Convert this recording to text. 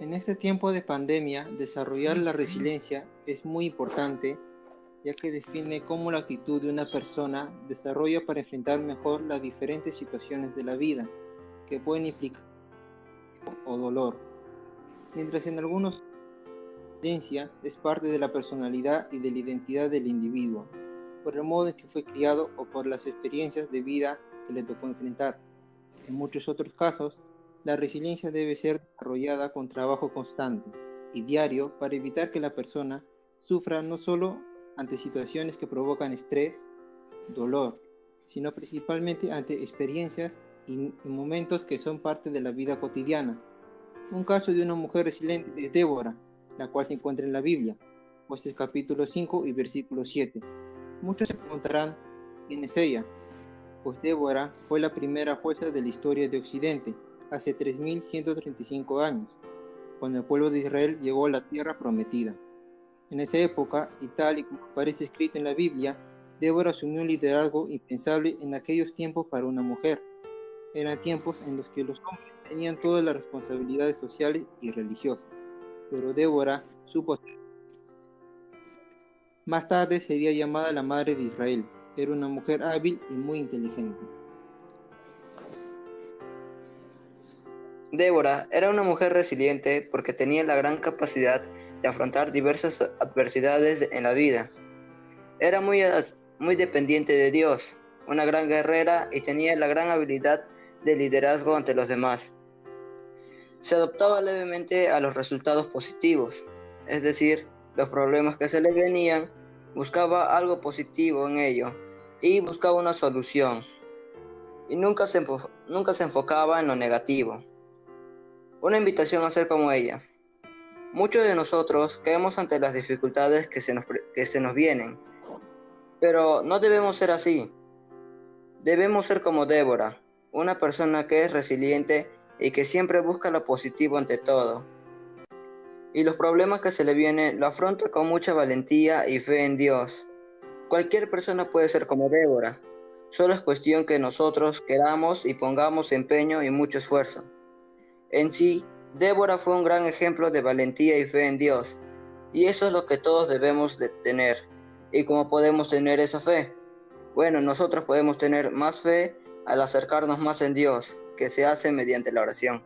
En este tiempo de pandemia, desarrollar la resiliencia es muy importante, ya que define cómo la actitud de una persona desarrolla para enfrentar mejor las diferentes situaciones de la vida, que pueden implicar o dolor. Mientras en algunos resiliencia es parte de la personalidad y de la identidad del individuo, por el modo en que fue criado o por las experiencias de vida que le tocó enfrentar. En muchos otros casos, la resiliencia debe ser desarrollada con trabajo constante y diario para evitar que la persona sufra no solo ante situaciones que provocan estrés, dolor, sino principalmente ante experiencias y momentos que son parte de la vida cotidiana. Un caso de una mujer resiliente es Débora, la cual se encuentra en la Biblia, Jueces capítulo 5 y versículo 7. Muchos se preguntarán quién es ella, pues Débora fue la primera jueza de la historia de Occidente hace 3.135 años, cuando el pueblo de Israel llegó a la tierra prometida. En esa época, y tal y como aparece escrito en la Biblia, Débora asumió un liderazgo impensable en aquellos tiempos para una mujer. Eran tiempos en los que los hombres tenían todas las responsabilidades sociales y religiosas, pero Débora supo... Más tarde sería llamada la Madre de Israel. Era una mujer hábil y muy inteligente. Débora era una mujer resiliente porque tenía la gran capacidad de afrontar diversas adversidades en la vida. Era muy, muy dependiente de Dios, una gran guerrera y tenía la gran habilidad de liderazgo ante los demás. Se adoptaba levemente a los resultados positivos, es decir, los problemas que se le venían, buscaba algo positivo en ello y buscaba una solución. Y nunca se, nunca se enfocaba en lo negativo. Una invitación a ser como ella. Muchos de nosotros caemos ante las dificultades que se, nos, que se nos vienen, pero no debemos ser así. Debemos ser como Débora, una persona que es resiliente y que siempre busca lo positivo ante todo. Y los problemas que se le vienen lo afronta con mucha valentía y fe en Dios. Cualquier persona puede ser como Débora, solo es cuestión que nosotros queramos y pongamos empeño y mucho esfuerzo. En sí, Débora fue un gran ejemplo de valentía y fe en Dios, y eso es lo que todos debemos de tener. ¿Y cómo podemos tener esa fe? Bueno, nosotros podemos tener más fe al acercarnos más en Dios, que se hace mediante la oración.